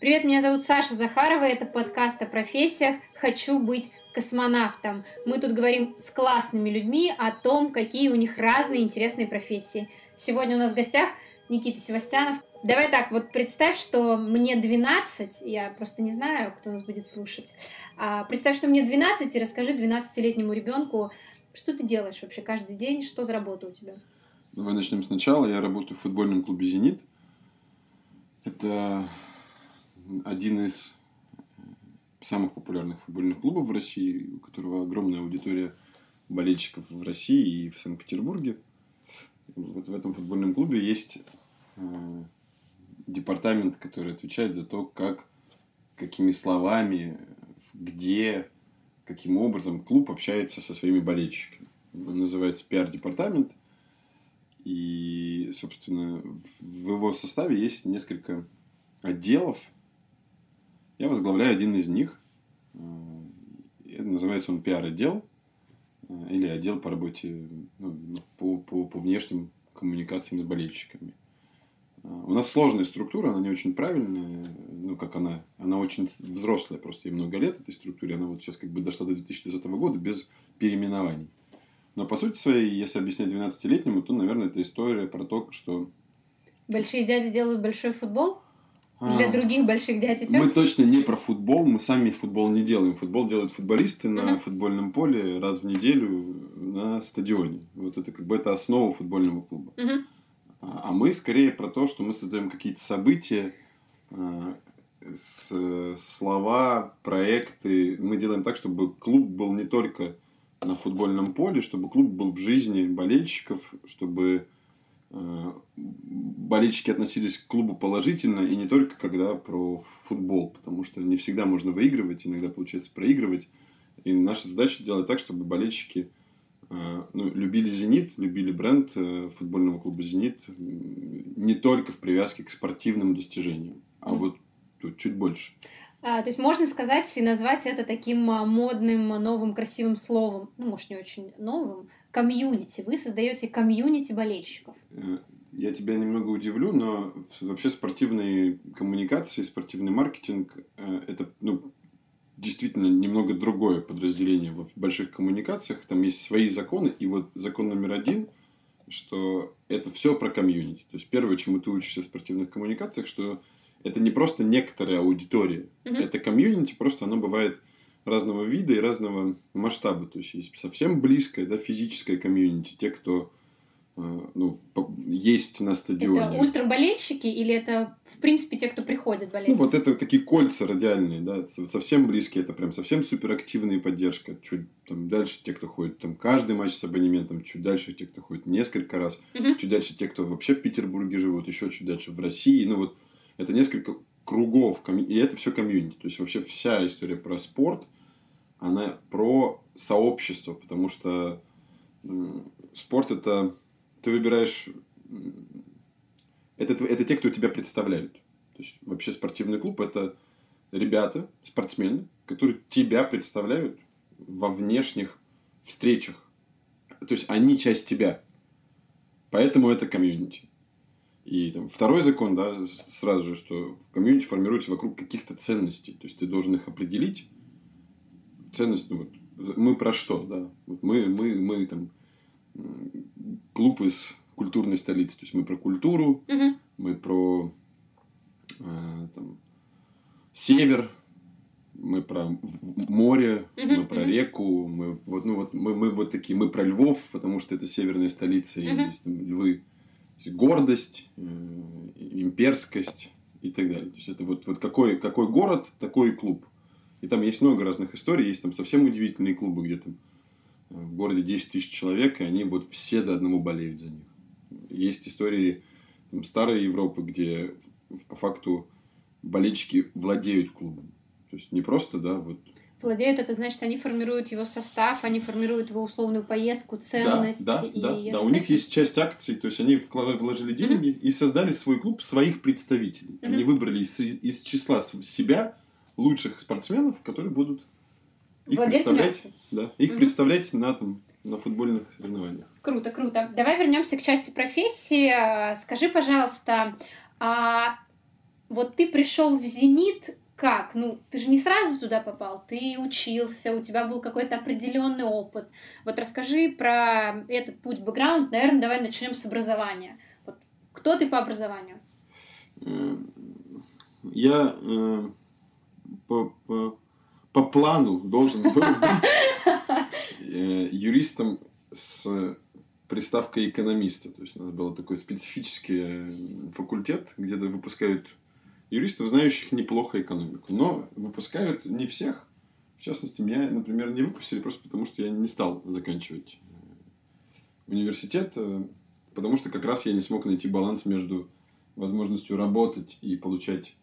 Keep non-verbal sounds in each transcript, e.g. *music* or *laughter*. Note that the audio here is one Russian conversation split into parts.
Привет, меня зовут Саша Захарова, это подкаст о профессиях «Хочу быть космонавтом». Мы тут говорим с классными людьми о том, какие у них разные интересные профессии. Сегодня у нас в гостях Никита Севастьянов. Давай так, вот представь, что мне 12, я просто не знаю, кто нас будет слушать. А, представь, что мне 12, и расскажи 12-летнему ребенку, что ты делаешь вообще каждый день, что за работа у тебя? Давай начнем сначала. Я работаю в футбольном клубе «Зенит». Это один из самых популярных футбольных клубов в России, у которого огромная аудитория болельщиков в России и в Санкт-Петербурге. Вот в этом футбольном клубе есть э, департамент, который отвечает за то, как, какими словами, где, каким образом клуб общается со своими болельщиками. Он называется пиар-департамент. И, собственно, в его составе есть несколько отделов. Я возглавляю один из них. Э, это называется он пиар-отдел э, или отдел по работе ну, по, по, по внешним коммуникациям с болельщиками. Э, у нас сложная структура, она не очень правильная, ну, как она, она очень взрослая, просто ей много лет этой структуре, она вот сейчас как бы дошла до 2020 года без переименований. Но по сути своей, если объяснять 12-летнему, то, наверное, это история про то, что... Большие дяди делают большой футбол? Для а, других больших дядь и теть? Мы точно не про футбол, мы сами футбол не делаем. Футбол делают футболисты на uh-huh. футбольном поле раз в неделю на стадионе. Вот это как бы это основа футбольного клуба. Uh-huh. А мы скорее про то, что мы создаем какие-то события, а, слова, проекты. Мы делаем так, чтобы клуб был не только на футбольном поле, чтобы клуб был в жизни болельщиков, чтобы болельщики относились к клубу положительно, и не только когда про футбол, потому что не всегда можно выигрывать, иногда получается проигрывать. И наша задача делать так, чтобы болельщики э, ну, любили «Зенит», любили бренд э, футбольного клуба «Зенит» не только в привязке к спортивным достижениям, а вот тут чуть больше. А, то есть можно сказать и назвать это таким а, модным, новым, красивым словом, ну, может, не очень новым, комьюнити. Вы создаете комьюнити болельщиков. Э, я тебя немного удивлю, но вообще спортивные коммуникации, спортивный маркетинг э, это ну, действительно немного другое подразделение в больших коммуникациях. Там есть свои законы, и вот закон номер один, что это все про комьюнити. То есть первое, чему ты учишься в спортивных коммуникациях, что это не просто некоторая аудитория, mm-hmm. это комьюнити, просто оно бывает разного вида и разного масштаба. То есть есть совсем близкое, да, физическое комьюнити, те, кто э, ну, есть на стадионе. Это ультраболельщики или это, в принципе, те, кто приходит болеть? Ну, вот это такие кольца радиальные, да, совсем близкие, это прям совсем суперактивная поддержка. Чуть там дальше те, кто ходит там каждый матч с абонементом, чуть дальше те, кто ходит несколько раз, угу. чуть дальше те, кто вообще в Петербурге живут, еще чуть дальше в России. Ну, вот это несколько кругов, и это все комьюнити. То есть вообще вся история про спорт, она про сообщество, потому что спорт это ты выбираешь это, это те, кто тебя представляют. То есть вообще спортивный клуб это ребята, спортсмены, которые тебя представляют во внешних встречах. То есть они часть тебя. Поэтому это комьюнити. И там, второй закон, да, сразу же, что в комьюнити формируется вокруг каких-то ценностей. То есть ты должен их определить. Ценность, ну вот, мы про что, да? Вот мы, мы, мы там клуб из культурной столицы. То есть мы про культуру, угу. мы про э, там, север, мы про море, угу, мы про угу. реку, мы вот, ну, вот, мы, мы вот такие, мы про Львов, потому что это северная столица, и здесь там львы есть гордость, э, имперскость и так далее. То есть это вот, вот какой, какой город, такой и клуб. И там есть много разных историй, есть там совсем удивительные клубы, где там э, в городе 10 тысяч человек, и они вот все до одного болеют за них. Есть истории там, старой Европы, где по факту болельщики владеют клубом. То есть не просто, да, вот владеют, это значит, они формируют его состав, они формируют его условную поездку, ценность. Да, да, и да, да. у них есть часть акций, то есть они вложили деньги mm-hmm. и создали свой клуб своих представителей. Mm-hmm. Они выбрали из, из числа себя лучших спортсменов, которые будут их Владельцами представлять, да, их mm-hmm. представлять на, там, на футбольных соревнованиях. Круто, круто. Давай вернемся к части профессии. Скажи, пожалуйста, а вот ты пришел в «Зенит» как? Ну, ты же не сразу туда попал, ты учился, у тебя был какой-то определенный опыт. Вот расскажи про этот путь, бэкграунд. Наверное, давай начнем с образования. Вот кто ты по образованию? Я э, по, по, по плану должен был быть э, юристом с приставкой экономиста. То есть у нас был такой специфический э, факультет, где выпускают юристов, знающих неплохо экономику. Но выпускают не всех. В частности, меня, например, не выпустили просто потому, что я не стал заканчивать э, университет, э, потому что как раз я не смог найти баланс между возможностью работать и получать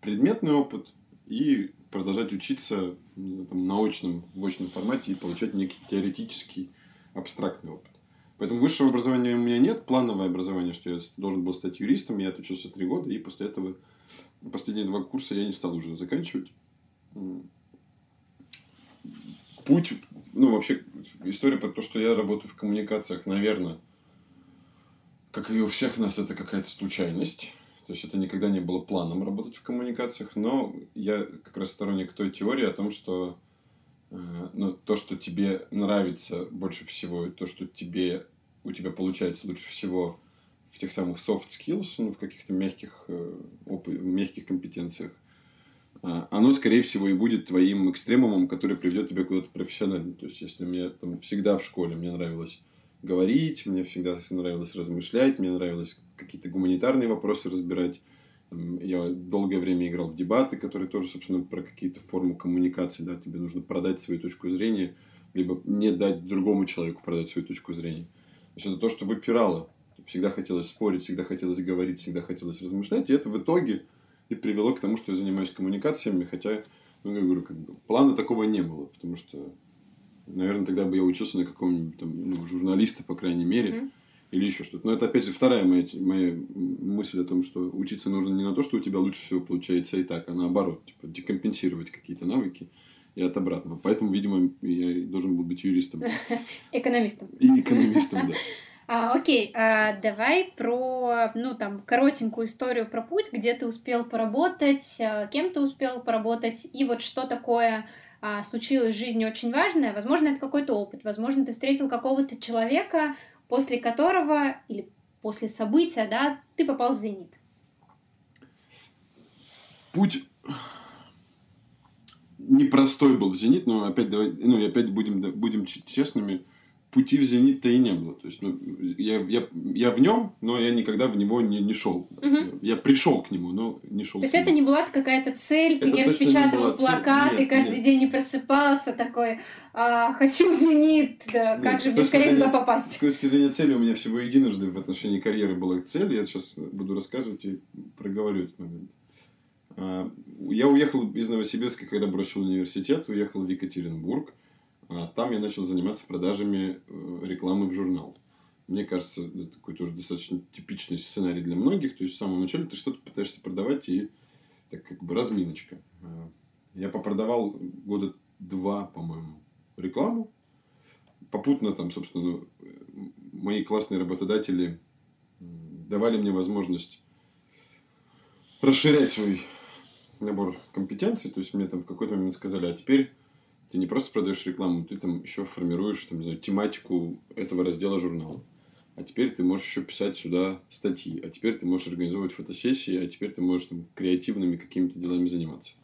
предметный опыт и продолжать учиться там, на очном, в очном формате и получать некий теоретический абстрактный опыт. Поэтому высшего образования у меня нет, плановое образование, что я должен был стать юристом, я отучился три года, и после этого последние два курса я не стал уже заканчивать. Путь, ну, вообще, история про то, что я работаю в коммуникациях, наверное, как и у всех нас, это какая-то случайность. То есть, это никогда не было планом работать в коммуникациях, но я как раз сторонник той теории о том, что э, ну, то, что тебе нравится больше всего, и то, что тебе, у тебя получается лучше всего в тех самых soft skills, ну, в каких-то мягких, э, мягких компетенциях, а, оно, скорее всего, и будет твоим экстремумом, который приведет тебя куда-то профессионально. То есть, если мне там всегда в школе мне нравилось говорить, мне всегда нравилось размышлять, мне нравилось какие-то гуманитарные вопросы разбирать. Я долгое время играл в дебаты, которые тоже, собственно, про какие-то формы коммуникации, да, тебе нужно продать свою точку зрения, либо не дать другому человеку продать свою точку зрения. То есть, это то, что выпирало всегда хотелось спорить, всегда хотелось говорить, всегда хотелось размышлять. И это в итоге и привело к тому, что я занимаюсь коммуникациями, хотя, ну, я говорю, как бы, плана такого не было, потому что, наверное, тогда бы я учился на каком-нибудь там, ну, журналиста, по крайней мере, mm-hmm. или еще что-то. Но это, опять же, вторая моя, моя мысль о том, что учиться нужно не на то, что у тебя лучше всего получается и так, а наоборот, типа, декомпенсировать какие-то навыки и от обратного. Поэтому, видимо, я должен был быть юристом. *laughs* Экономистом. И экономистом, да. *laughs* А, окей, а давай про, ну, там, коротенькую историю про путь, где ты успел поработать, а, кем ты успел поработать, и вот что такое а, случилось в жизни очень важное. Возможно, это какой-то опыт, возможно, ты встретил какого-то человека, после которого, или после события, да, ты попал в «Зенит». Путь непростой был в «Зенит», но опять, давай, ну, и опять будем, будем честными – пути в «Зенит»-то и не было. То есть, ну, я, я, я в нем, но я никогда в него не, не шел. Угу. Я пришел к нему, но не шел. То есть, это не была какая-то цель, ты это не распечатывал не плакаты, нет, каждый нет. день не просыпался такой, а, хочу в «Зенит», да, нет, как же мне скорее туда попасть? С точки зрения цели у меня всего единожды в отношении карьеры была цель, я сейчас буду рассказывать и проговорю этот момент. А, я уехал из Новосибирска, когда бросил университет, уехал в Екатеринбург. А там я начал заниматься продажами э, рекламы в журнал. Мне кажется, это такой тоже достаточно типичный сценарий для многих. То есть, в самом начале ты что-то пытаешься продавать, и так как бы разминочка. А, я попродавал года два, по-моему, рекламу. Попутно там, собственно, мои классные работодатели давали мне возможность расширять свой набор компетенций. То есть, мне там в какой-то момент сказали, а теперь ты не просто продаешь рекламу, ты там еще формируешь там, не знаю, тематику этого раздела журнала. А теперь ты можешь еще писать сюда статьи, а теперь ты можешь организовывать фотосессии, а теперь ты можешь там креативными какими-то делами заниматься.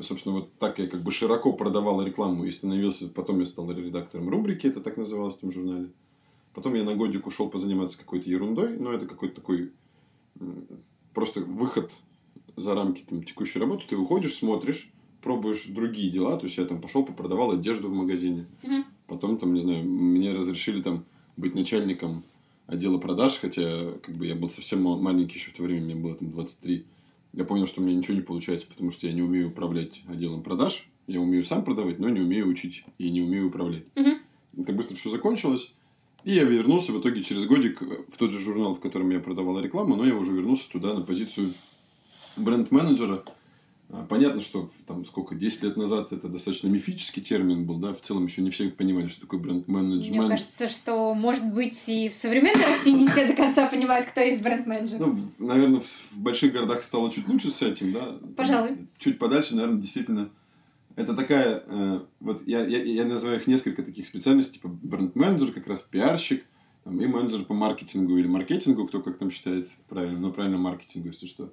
Собственно, вот так я как бы широко продавал рекламу и становился, потом я стал редактором рубрики, это так называлось в том журнале. Потом я на годик ушел позаниматься какой-то ерундой, но это какой-то такой просто выход за рамки там, текущей работы. Ты уходишь, смотришь, пробуешь другие дела. То есть, я там пошел, попродавал одежду в магазине. Mm-hmm. Потом, там, не знаю, мне разрешили там быть начальником отдела продаж, хотя как бы я был совсем маленький еще в то время, мне было там 23. Я понял, что у меня ничего не получается, потому что я не умею управлять отделом продаж. Я умею сам продавать, но не умею учить и не умею управлять. Mm-hmm. Так быстро все закончилось. И я вернулся в итоге через годик в тот же журнал, в котором я продавал рекламу, но я уже вернулся туда на позицию бренд-менеджера понятно, что там сколько, 10 лет назад это достаточно мифический термин был, да, в целом еще не все понимали, что такое бренд-менеджмент. Мне кажется, что, может быть, и в современной России не все до конца понимают, кто есть бренд-менеджер. Ну, в, наверное, в, в больших городах стало чуть лучше с этим, да. Пожалуй. Чуть подальше, наверное, действительно. Это такая, э, вот я, я, я называю их несколько таких специальностей, типа бренд-менеджер, как раз пиарщик, там, и менеджер по маркетингу или маркетингу, кто как там считает правильно, но правильно маркетингу, если что.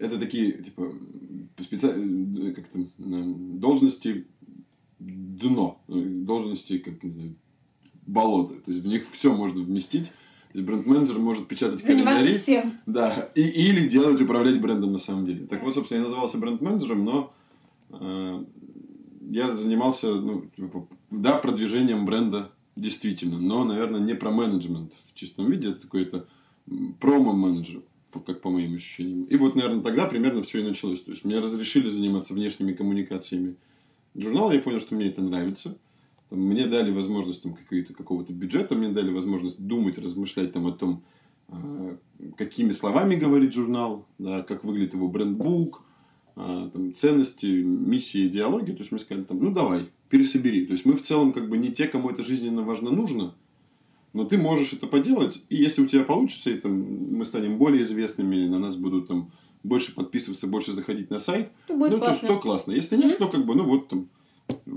Э, это такие, типа, специ... Э, как там, должности дно, должности, как не знаю, болота. То есть в них все можно вместить. То есть бренд-менеджер может печатать календари. всем. Да. И, или делать, управлять брендом на самом деле. Так вот, собственно, я назывался бренд-менеджером, но э, я занимался, ну, типа, да, продвижением бренда действительно, но, наверное, не про менеджмент в чистом виде, это какой-то промо-менеджер как по моим ощущениям. И вот, наверное, тогда примерно все и началось. То есть, мне разрешили заниматься внешними коммуникациями журнала, я понял, что мне это нравится. Мне дали возможность там, какого-то бюджета, мне дали возможность думать, размышлять там, о том, а, какими словами говорит журнал, да, как выглядит его брендбук, а, там, ценности, миссии, идеологии. То есть, мне сказали, там, ну, давай, пересобери. То есть, мы в целом как бы не те, кому это жизненно важно нужно, но ты можешь это поделать, и если у тебя получится, и там, мы станем более известными, на нас будут там больше подписываться, больше заходить на сайт, то будет ну, классно. то, то классно. Если нет, mm-hmm. то как бы, ну вот там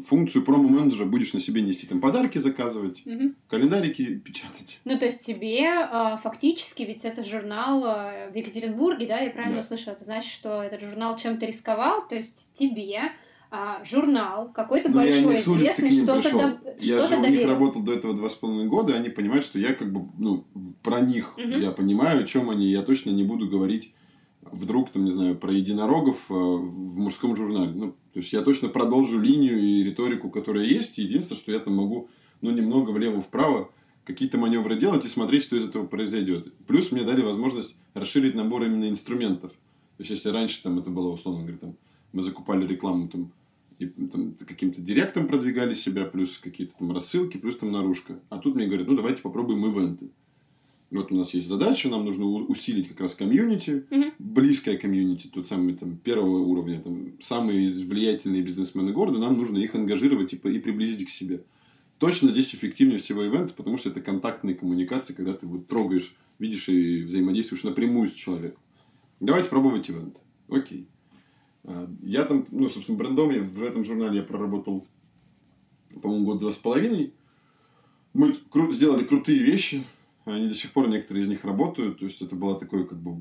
функцию промо-менеджера будешь на себе нести, там подарки заказывать, угу. календарики печатать. Ну, то есть тебе а, фактически, ведь это журнал а, в Екатеринбурге, да, я правильно да. услышала, это значит, что этот журнал чем-то рисковал, то есть тебе а, журнал какой-то Но большой, известный, что-то до... Я что же у них работал до этого два с половиной года, и они понимают, что я как бы, ну, про них угу. я понимаю, о чем они, я точно не буду говорить вдруг, там, не знаю, про единорогов э, в мужском журнале. Ну, то есть, я точно продолжу линию и риторику, которая есть. Единственное, что я там могу, ну, немного влево-вправо какие-то маневры делать и смотреть, что из этого произойдет. Плюс мне дали возможность расширить набор именно инструментов. То есть, если раньше там это было, условно говоря, там, мы закупали рекламу там, и там, каким-то директом продвигали себя, плюс какие-то там рассылки, плюс там наружка. А тут мне говорят, ну давайте попробуем ивенты. Вот у нас есть задача, нам нужно усилить как раз комьюнити, mm-hmm. близкое комьюнити, тот самый там первого уровня, там самые влиятельные бизнесмены города, нам нужно их ангажировать и, и приблизить к себе. Точно здесь эффективнее всего ивенты, потому что это контактные коммуникации, когда ты вот трогаешь, видишь и взаимодействуешь напрямую с человеком. Давайте пробовать ивент. Окей. А, я там, ну, собственно, брендом я в этом журнале я проработал, по-моему, год два с половиной. Мы кру- сделали крутые вещи. Они до сих пор, некоторые из них работают. То есть, это был такой, как бы,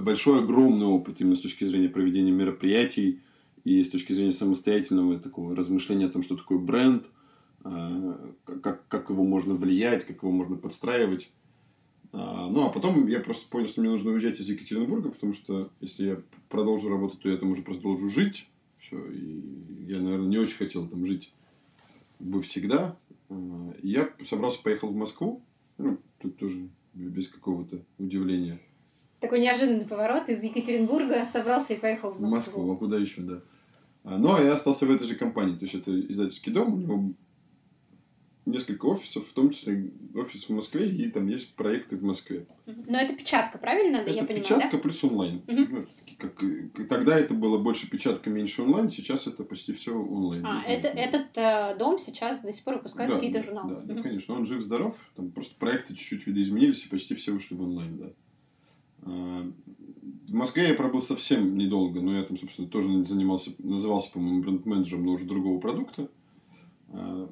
большой, огромный опыт именно с точки зрения проведения мероприятий и с точки зрения самостоятельного такого размышления о том, что такое бренд, а, как, как его можно влиять, как его можно подстраивать. А, ну, а потом я просто понял, что мне нужно уезжать из Екатеринбурга, потому что если я продолжу работать, то я там уже продолжу жить. Все, и я, наверное, не очень хотел там жить бы всегда. А, и я собрался, поехал в Москву. Ну, тут тоже без какого-то удивления. Такой неожиданный поворот из Екатеринбурга собрался и поехал в Москву. В Москву, а куда еще, да. А, но я остался в этой же компании. То есть, это издательский дом, у него несколько офисов, в том числе офис в Москве, и там есть проекты в Москве. Но это печатка, правильно? Это я понимаю, печатка да? плюс онлайн. Угу. Ну, как, тогда это было больше печатка, меньше онлайн, сейчас это почти все онлайн. А, это, этот э, дом сейчас до сих пор выпускает да, какие-то журналы? Да, да, конечно. Он жив-здоров, там просто проекты чуть-чуть видоизменились, и почти все ушли в онлайн, да. А, в Москве я пробыл совсем недолго, но я там, собственно, тоже занимался, назывался, по-моему, бренд-менеджером, но уже другого продукта. А,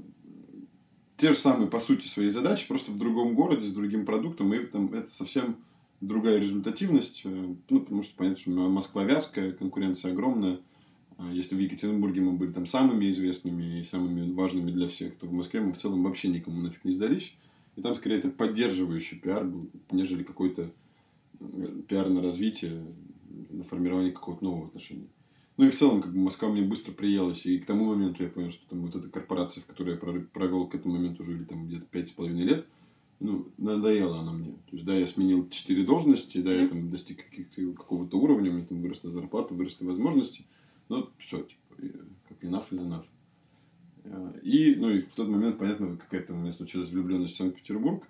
те же самые, по сути, свои задачи, просто в другом городе, с другим продуктом, и там это совсем другая результативность, э, ну, потому что понятно, что Москва вязкая, конкуренция огромная. А если в Екатеринбурге мы были там самыми известными и самыми важными для всех, то в Москве мы в целом вообще никому нафиг не сдались. И там скорее это поддерживающий пиар был, нежели какой-то э, пиар на развитие, на формирование какого-то нового отношения. Ну и в целом, как бы Москва мне быстро приелась, и к тому моменту я понял, что там вот эта корпорация, в которой я провел к этому моменту уже там где-то пять с половиной лет, ну, надоела она мне. То есть, да, я сменил четыре должности, да, я там достиг какого-то уровня, у меня там выросла зарплата, выросли возможности, но все, типа, как enough is enough. А, и, ну, и в тот момент, понятно, какая-то у меня случилась влюбленность в Санкт-Петербург.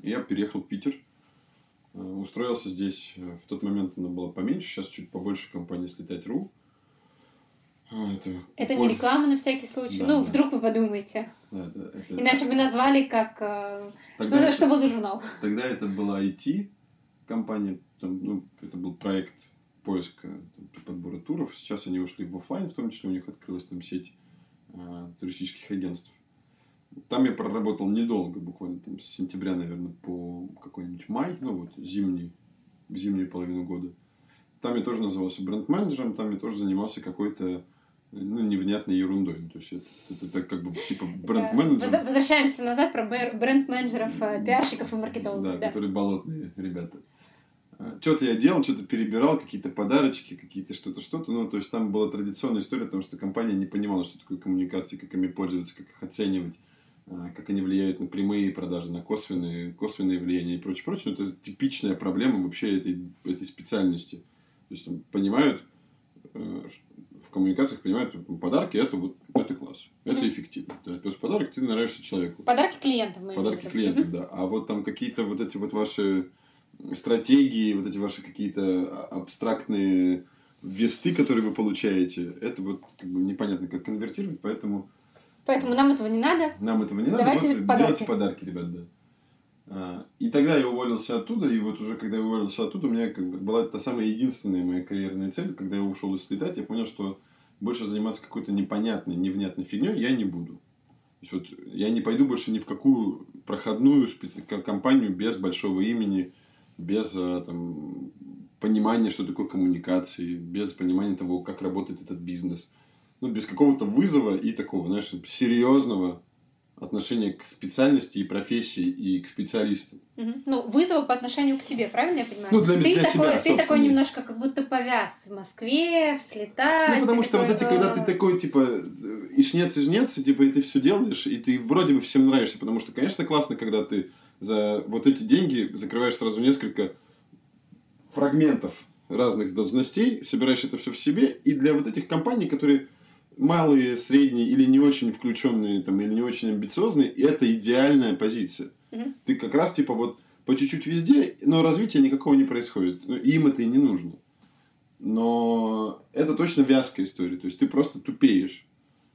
И я переехал в Питер. Устроился здесь, в тот момент она была поменьше, сейчас чуть побольше компания «Слетать.ру». А, это это не реклама на всякий случай. Да, ну, да. вдруг вы подумаете. Да, да, это... Иначе бы назвали как... Э, тогда что, это, что был за журнал? Тогда это была IT-компания. Там, ну, это был проект поиска там, подбора туров. Сейчас они ушли в офлайн, в том числе у них открылась там сеть а, туристических агентств. Там я проработал недолго, буквально там с сентября, наверное, по какой-нибудь май, ну вот зимний, зимнюю половину года. Там я тоже назывался бренд-менеджером, там я тоже занимался какой-то ну, невнятной ерундой. Ну, то есть, это, это, это как бы типа бренд-менеджер. Возвращаемся назад про бренд-менеджеров, э, пиарщиков и маркетологов. Да, да, которые болотные ребята. А, что-то я делал, что-то перебирал, какие-то подарочки, какие-то что-то, что-то. Ну, то есть, там была традиционная история, потому что компания не понимала, что такое коммуникации, как ими пользоваться, как их оценивать, как они влияют на прямые продажи, на косвенные, косвенные влияния и прочее, прочее. Это типичная проблема вообще этой, этой специальности. То есть, там, понимают, э, в коммуникациях понимают, подарки это вот это класс, это эффективно. То есть подарок ты нравишься человеку. Подарки клиентам. Подарки клиентам, да. А вот там какие-то вот эти вот ваши стратегии, вот эти ваши какие-то абстрактные весты, которые вы получаете, это вот как бы непонятно, как конвертировать, поэтому... Поэтому нам этого не надо. Нам этого не надо. Давайте вот подарки. делайте подарки, ребят, да. А, и тогда я уволился оттуда, и вот уже когда я уволился оттуда, у меня как бы была та самая единственная моя карьерная цель, когда я ушел из летать, я понял, что больше заниматься какой-то непонятной, невнятной фигней я не буду. То есть, вот я не пойду больше ни в какую проходную специ... компанию без большого имени, без а, там, понимания, что такое коммуникации, без понимания того, как работает этот бизнес. Ну, без какого-то вызова и такого, знаешь, серьезного отношение к специальности и профессии и к специалистам. Угу. Ну, вызова по отношению к тебе, правильно я понимаю? Ну, для, ты, для такой, себя, ты такой немножко как будто повяз в Москве, в слетать. Ну, потому что такой, вот эти, когда ты такой, типа, и шнец, и жнец, и, типа, и ты все делаешь, и ты вроде бы всем нравишься, потому что, конечно, классно, когда ты за вот эти деньги закрываешь сразу несколько фрагментов разных должностей, собираешь это все в себе, и для вот этих компаний, которые малые, средние или не очень включенные там, или не очень амбициозные, это идеальная позиция. Угу. Ты как раз типа вот по чуть-чуть везде, но развития никакого не происходит. Ну, им это и не нужно. Но это точно вязкая история. То есть ты просто тупеешь.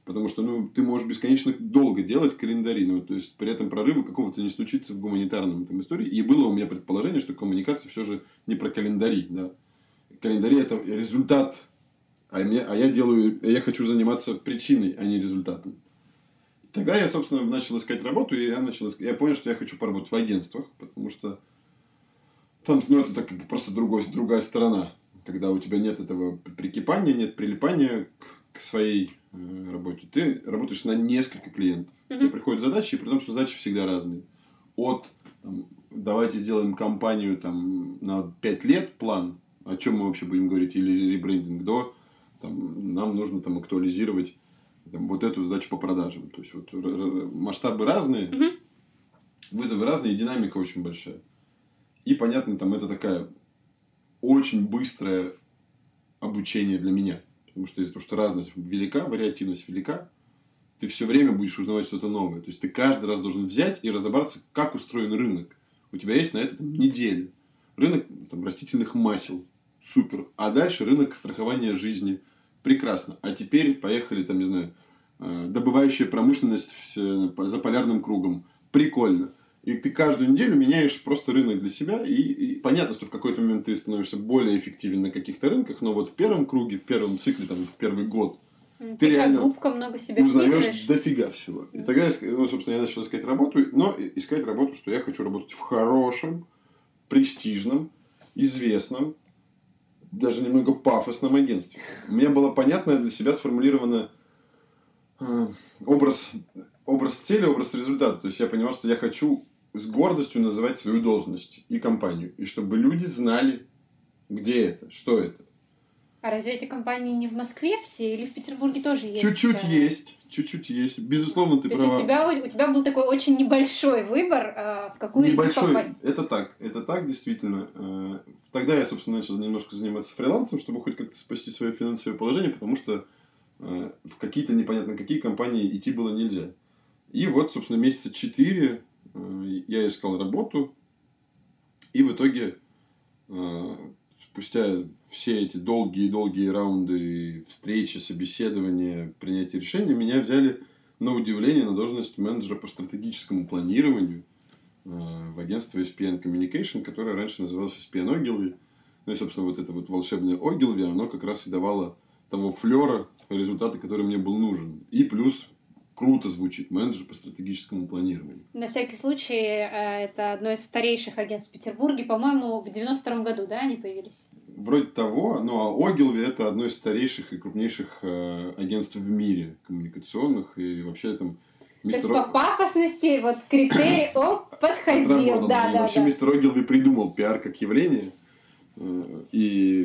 Потому что ну, ты можешь бесконечно долго делать календари, но то есть при этом прорыва какого-то не случится в гуманитарном там истории. И было у меня предположение, что коммуникация все же не про календари. Да? Календари это результат а, мне, а я делаю, я хочу заниматься причиной, а не результатом. Тогда я, собственно, начал искать работу, и я, начал, я понял, что я хочу поработать в агентствах, потому что там, ну, это так, просто другой, другая сторона, когда у тебя нет этого прикипания, нет прилипания к, к своей э, работе. Ты работаешь на несколько клиентов. Mm-hmm. Тебе приходят задачи, и при том, что задачи всегда разные. От там, давайте сделаем компанию там, на 5 лет план, о чем мы вообще будем говорить, или ребрендинг, до там, нам нужно там актуализировать там, вот эту задачу по продажам. То есть, вот масштабы разные, угу. вызовы разные, и динамика очень большая. И, понятно, там это такая очень быстрое обучение для меня. Потому что из-за того, что разность велика, вариативность велика, ты все время будешь узнавать что-то новое. То есть, ты каждый раз должен взять и разобраться, как устроен рынок. У тебя есть на это там, неделя. Рынок там, растительных масел. Супер. А дальше рынок страхования жизни – Прекрасно. А теперь поехали, там, не знаю, э, добывающая промышленность за полярным кругом. Прикольно. И ты каждую неделю меняешь просто рынок для себя. И, и понятно, что в какой-то момент ты становишься более эффективен на каких-то рынках, но вот в первом круге, в первом цикле, там, в первый год, ты, ты реально губка много себя узнаешь дофига всего. И тогда, ну, собственно, я начал искать работу, но искать работу, что я хочу работать в хорошем, престижном, известном, даже немного пафосном агентстве. У меня было понятно для себя сформулировано э, образ, образ цели, образ результата. То есть я понимал, что я хочу с гордостью называть свою должность и компанию. И чтобы люди знали, где это, что это. А разве эти компании не в Москве все или в Петербурге тоже есть? Чуть-чуть есть, чуть-чуть есть. Безусловно, ты То права. есть у тебя, у тебя был такой очень небольшой выбор, а, в какую небольшой, из них попасть. Это так, это так, действительно. Э, тогда я, собственно, начал немножко заниматься фрилансом, чтобы хоть как-то спасти свое финансовое положение, потому что э, в какие-то непонятно какие компании идти было нельзя. И вот, собственно, месяца четыре э, я искал работу, и в итоге э, спустя все эти долгие-долгие раунды встречи, собеседования, принятия решений, меня взяли на удивление на должность менеджера по стратегическому планированию э, в агентство SPN Communication, которое раньше называлось SPN Ogilvy. Ну и, собственно, вот это вот волшебное Ogilvy, оно как раз и давало того флера, результаты, который мне был нужен. И плюс круто звучит, менеджер по стратегическому планированию. На всякий случай, э, это одно из старейших агентств в Петербурге. По-моему, в 92 году, да, они появились? Вроде того, ну а Огилви это одно из старейших и крупнейших э, агентств в мире коммуникационных, и вообще там Мистер... То есть по пафосности вот критерий *coughs* он подходил. Да, да, вообще да. мистер Огилви придумал пиар как явление. Э, и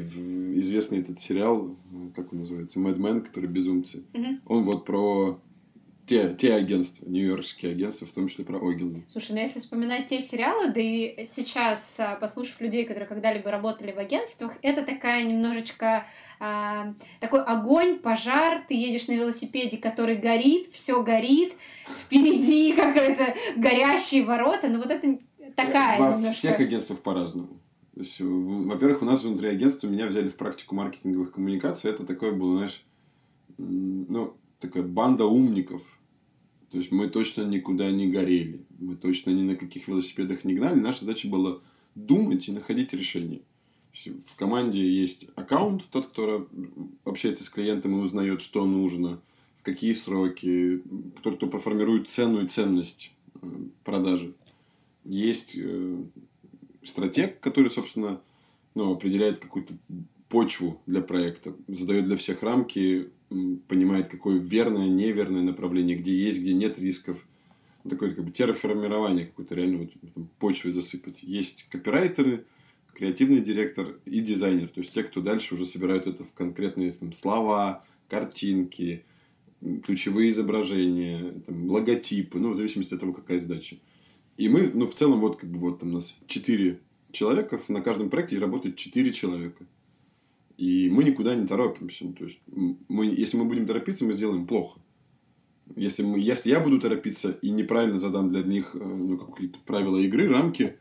известный этот сериал, как он называется, Men, который безумцы, угу. он вот про те, те агентства, нью-йоркские агентства, в том числе про Огилви. Слушай, ну если вспоминать те сериалы, да и сейчас, а, послушав людей, которые когда-либо работали в агентствах, это такая немножечко а, такой огонь, пожар, ты едешь на велосипеде, который горит, все горит, впереди *laughs* какая-то горящие ворота, ну вот это такая Во немножко... всех агентствах по-разному. То есть, во-первых, у нас внутри агентства меня взяли в практику маркетинговых коммуникаций. Это такое было, знаешь, ну, такая банда умников. То есть мы точно никуда не горели. Мы точно ни на каких велосипедах не гнали. Наша задача была думать и находить решение. В команде есть аккаунт, тот, кто общается с клиентом и узнает, что нужно, в какие сроки, тот, кто проформирует цену и ценность э, продажи. Есть э, стратег, который, собственно, ну, определяет какую-то почву для проекта, задает для всех рамки, понимает, какое верное, неверное направление, где есть, где нет рисков. Такое как бы терраформирование какое-то реально вот, там, почвой засыпать. Есть копирайтеры, креативный директор и дизайнер. То есть те, кто дальше уже собирают это в конкретные там, слова, картинки, ключевые изображения, там, логотипы, ну, в зависимости от того, какая задача. И мы, ну, в целом, вот, как бы, вот там у нас четыре человека, на каждом проекте работает четыре человека. И мы никуда не торопимся. Ну, то есть, мы, если мы будем торопиться, мы сделаем плохо. Если, мы, если я буду торопиться и неправильно задам для них э, ну, какие-то правила игры, рамки,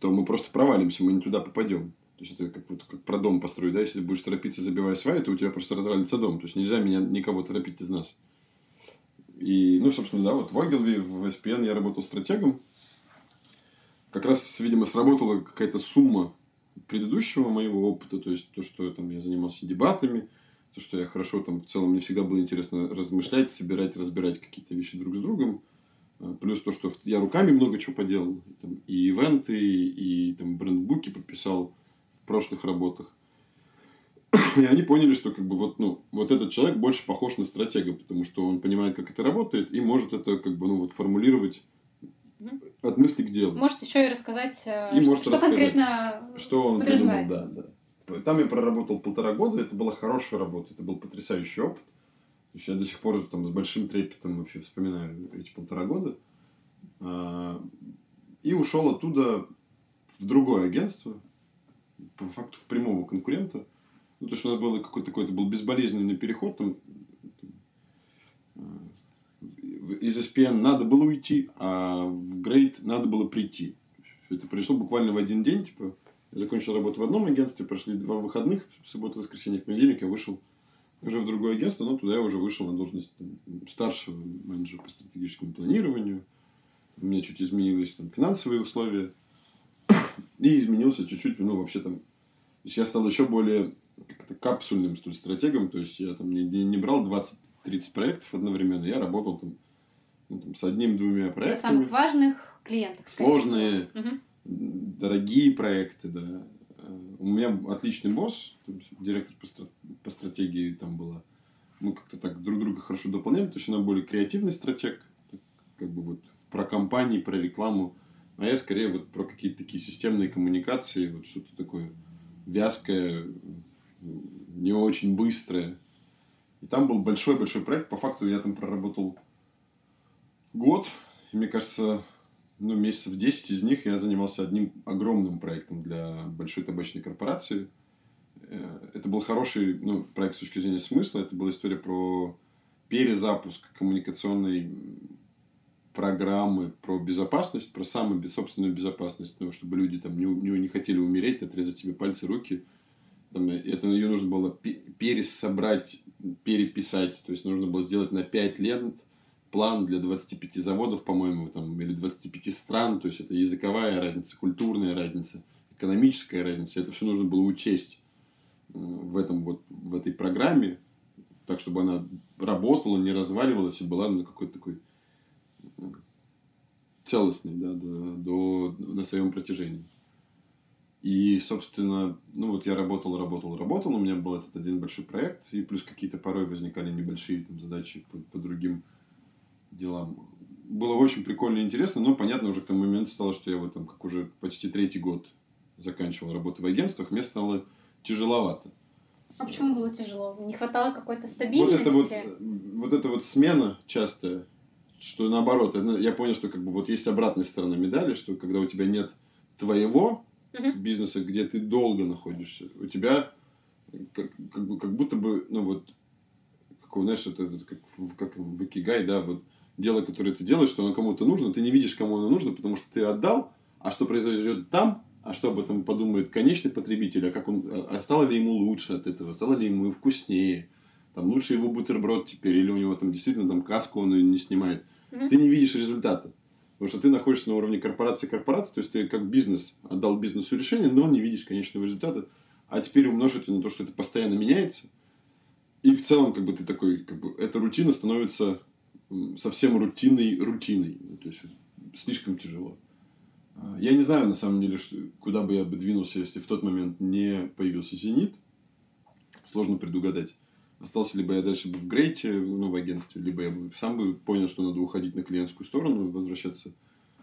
то мы просто провалимся, мы не туда попадем. То есть, это как, вот, как про дом построить, да? Если ты будешь торопиться, забивая сваи, то у тебя просто развалится дом. То есть, нельзя меня никого торопить из нас. И, ну, собственно, да, вот в Ogilvy, в SPN я работал стратегом. Как раз, видимо, сработала какая-то сумма предыдущего моего опыта, то есть то, что там, я занимался дебатами, то, что я хорошо там в целом мне всегда было интересно размышлять, собирать, разбирать какие-то вещи друг с другом. А, плюс то, что я руками много чего поделал. Там, и ивенты, и, и там брендбуки подписал в прошлых работах. *coughs* И они поняли, что как бы вот, ну, вот этот человек больше похож на стратега, потому что он понимает, как это работает, и может это как бы ну, вот, формулировать от мысли к делу. Может еще и рассказать, э, и что, может что рассказать, конкретно Что он придумал, да, да. Там я проработал полтора года, это была хорошая работа, это был потрясающий опыт. Я до сих пор там, с большим трепетом вообще вспоминаю эти полтора года. А, и ушел оттуда в другое агентство, по факту в прямого конкурента. Ну, то есть у нас был какой-то такой, это был безболезненный переход, там, из SPN надо было уйти, а в Great надо было прийти. Это пришло буквально в один день. Типа, я закончил работу в одном агентстве, прошли два выходных, в субботу, воскресенье, в понедельник я вышел уже в другое агентство, но туда я уже вышел на должность там, старшего менеджера по стратегическому планированию. У меня чуть изменились там, финансовые условия. И изменился чуть-чуть, ну, вообще там... То есть, я стал еще более капсульным, что ли, стратегом. То есть, я там не, не брал 20-30 проектов одновременно. Я работал там ну, там, с одним-двумя проектами. Для самых важных клиентов. Сложные, угу. дорогие проекты, да. У меня отличный босс, директор по, стра- по стратегии там была. Мы как-то так друг друга хорошо дополняли. То есть, она более креативный стратег, как бы вот про компании, про рекламу. А я скорее вот про какие-то такие системные коммуникации, вот что-то такое вязкое, не очень быстрое. И там был большой-большой проект. По факту я там проработал год. И мне кажется, ну, месяцев 10 из них я занимался одним огромным проектом для большой табачной корпорации. Э, это был хороший ну, проект с точки зрения смысла. Это была история про перезапуск коммуникационной программы про безопасность, про самую собственную безопасность, ну, чтобы люди там не, не, хотели умереть, отрезать себе пальцы, руки. Там, это ее нужно было пересобрать, переписать. То есть нужно было сделать на 5 лет план для 25 заводов, по-моему, там, или 25 стран. То есть это языковая разница, культурная разница, экономическая разница. Это все нужно было учесть э, в, этом, вот, в этой программе, так, чтобы она работала, не разваливалась и была ну, какой-то такой целостной да, до, до, на своем протяжении. И, собственно, ну вот я работал, работал, работал, у меня был этот один большой проект, и плюс какие-то порой возникали небольшие там, задачи по, по другим делам. Было очень прикольно и интересно, но понятно уже к тому моменту стало, что я в этом, как уже почти третий год заканчивал работу в агентствах, мне стало тяжеловато. А почему было тяжело? Не хватало какой-то стабильности? Вот это вот, вот эта вот смена частая, что наоборот, я понял, что как бы вот есть обратная сторона медали, что когда у тебя нет твоего uh-huh. бизнеса, где ты долго находишься, у тебя как, как, как будто бы, ну вот, как, знаешь, это как, как в Икигай, да, вот дело, которое ты делаешь, что оно кому-то нужно, ты не видишь, кому оно нужно, потому что ты отдал, а что произойдет там, а что об этом подумает конечный потребитель, а как он, а стало ли ему лучше от этого, стало ли ему вкуснее, там лучше его бутерброд теперь, или у него там действительно там каску он не снимает. Mm-hmm. Ты не видишь результата. Потому что ты находишься на уровне корпорации корпорации, то есть ты как бизнес отдал бизнесу решение, но не видишь конечного результата. А теперь умножь это на то, что это постоянно меняется. И в целом, как бы ты такой, как бы, эта рутина становится совсем рутинной рутиной. Ну, то есть слишком тяжело. А, я не знаю, на самом деле, что, куда бы я бы двинулся, если в тот момент не появился «Зенит». Сложно предугадать. Остался либо я дальше бы в Грейте, ну, в агентстве, либо я бы сам бы понял, что надо уходить на клиентскую сторону, возвращаться.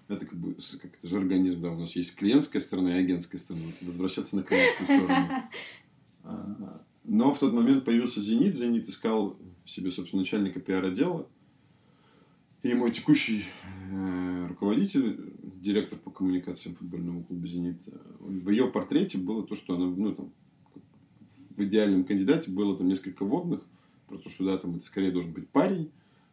Это как бы как это же организм, да, у нас есть клиентская сторона и агентская сторона. Возвращаться на клиентскую сторону. *laughs* А, но в тот момент появился «Зенит». «Зенит» искал себе, собственно, начальника пиар-отдела. И мой текущий э, руководитель, директор по коммуникациям футбольного клуба «Зенит», э, в ее портрете было то, что она, ну, там, в идеальном кандидате было там несколько водных, про то, что, да, там, это скорее должен быть парень,